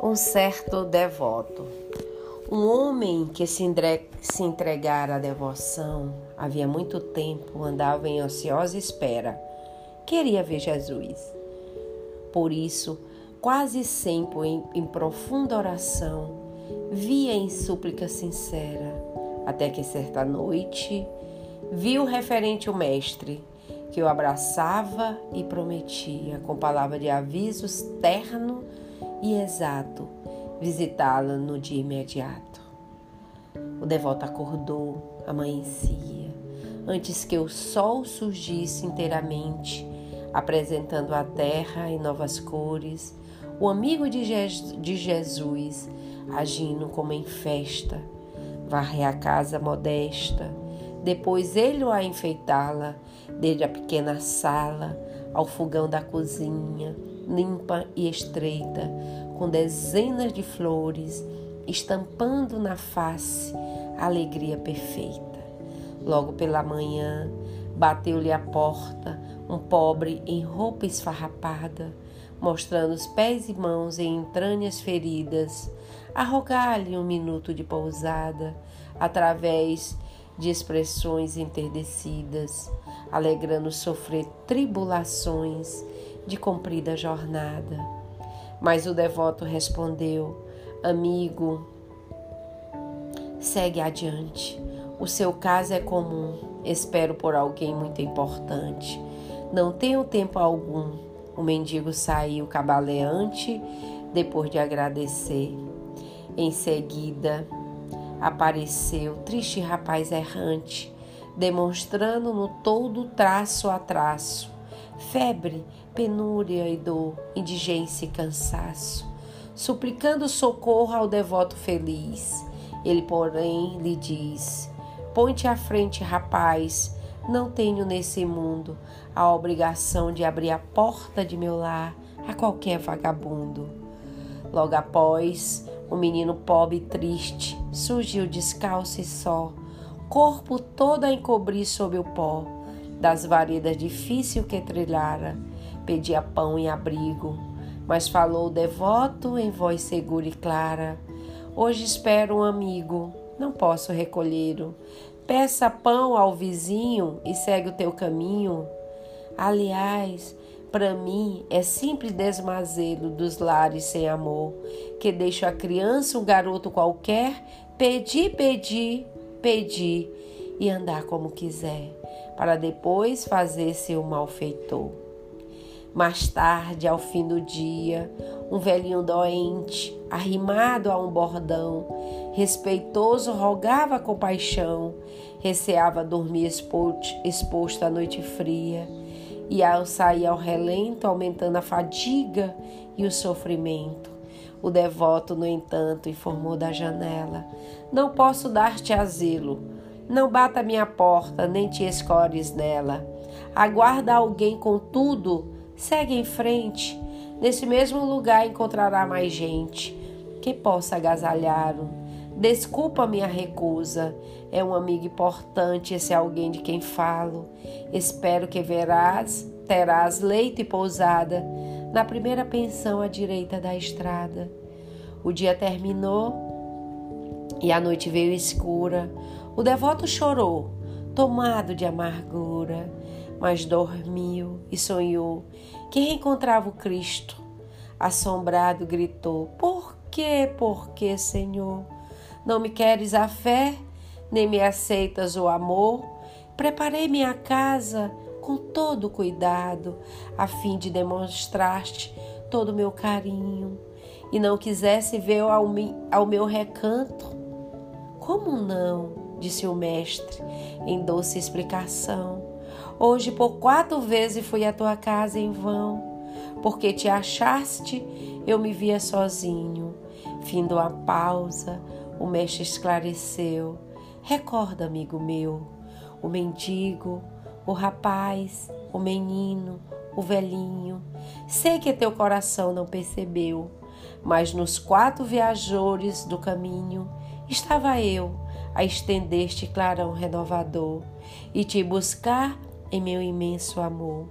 um certo devoto. Um homem que se, entregara à devoção havia muito tempo andava em ansiosa espera. Queria ver Jesus. Por isso, quase sempre em, em profunda oração, via em súplica sincera, até que certa noite viu referente o mestre, que o abraçava e prometia, com palavra de avisos terno e exato visitá-la no dia imediato. O devoto acordou, amanhecia, antes que o sol surgisse inteiramente, apresentando a terra em novas cores, o amigo de, Je de Jesus agindo como em festa, varre a casa modesta, depois ele a enfeitá-la, desde a pequena sala ao fogão da cozinha, limpa e estreita, com dezenas de flores, estampando na face a alegria perfeita. Logo pela manhã, bateu-lhe a porta um pobre em roupa esfarrapada, mostrando os pés e mãos em entranhas feridas, a rogar-lhe um minuto de pousada, através de expressões enterdecidas, alegrando sofrer tribulações de comprida jornada. Mas o devoto respondeu: Amigo, segue adiante. O seu caso é comum. Espero por alguém muito importante. Não tenho tempo algum. O mendigo saiu cabaleante depois de agradecer. Em seguida, apareceu triste rapaz errante, demonstrando no todo traço a traço febre, penúria e dor, indigência e cansaço, suplicando socorro ao devoto feliz. Ele, porém, lhe diz: Põe-te à frente, rapaz, não tenho nesse mundo a obrigação de abrir a porta de meu lar a qualquer vagabundo. Logo após, o menino pobre e triste surgiu descalço e só, corpo todo a encobrir sob o pó das varedas difícil que trilhara, pedia pão e abrigo, mas falou devoto em voz segura e clara: Hoje espero um amigo, não posso recolhê-lo. Peça pão ao vizinho e segue o teu caminho. Aliás, para mim é simples desmazelo dos lares sem amor, que deixa a criança, um garoto qualquer, pedir, pedir, pedir e andar como quiser para depois fazer seu malfeitor. Mais tarde, ao fim do dia, um velhinho doente, arrimado a um bordão, respeitoso, rogava compaixão, receava dormir exposto à noite fria, e ao sair ao relento, aumentando a fadiga e o sofrimento. O devoto, no entanto, informou da janela: Não posso dar-te asilo não bata minha porta, nem te escores nela. Aguarda alguém, contudo, segue em frente. Nesse mesmo lugar encontrará mais gente que possa agasalhar-o. Desculpa minha recusa. É um amigo importante esse alguém de quem falo. Espero que verás, terás leito e pousada na primeira pensão à direita da estrada. O dia terminou e a noite veio escura. O devoto chorou, tomado de amargura, mas dormiu e sonhou que reencontrava o Cristo. Assombrado gritou: Por que, por que, Senhor? Não me queres a fé, nem me aceitas o amor? Preparei minha casa com todo cuidado, a fim de demonstrar-te todo o meu carinho, e não quisesse ver ao, ao meu recanto. Como não? disse o mestre, em doce explicação. Hoje por quatro vezes fui à tua casa em vão, porque te achaste, eu me via sozinho. Findo a pausa, o mestre esclareceu. Recorda, amigo meu, o mendigo, o rapaz, o menino, o velhinho. Sei que teu coração não percebeu, mas nos quatro viajores do caminho estava eu a estender-te clarão renovador e te buscar em meu imenso amor.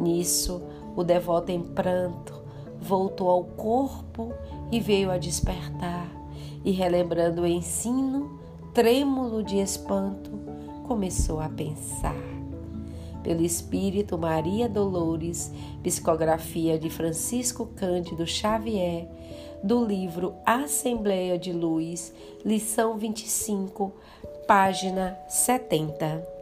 Nisso, o devoto em pranto voltou ao corpo e veio a despertar, e relembrando o ensino, trêmulo de espanto, começou a pensar. Pelo Espírito Maria Dolores, psicografia de Francisco Cândido Xavier, do livro Assembleia de Luz, lição 25, página 70.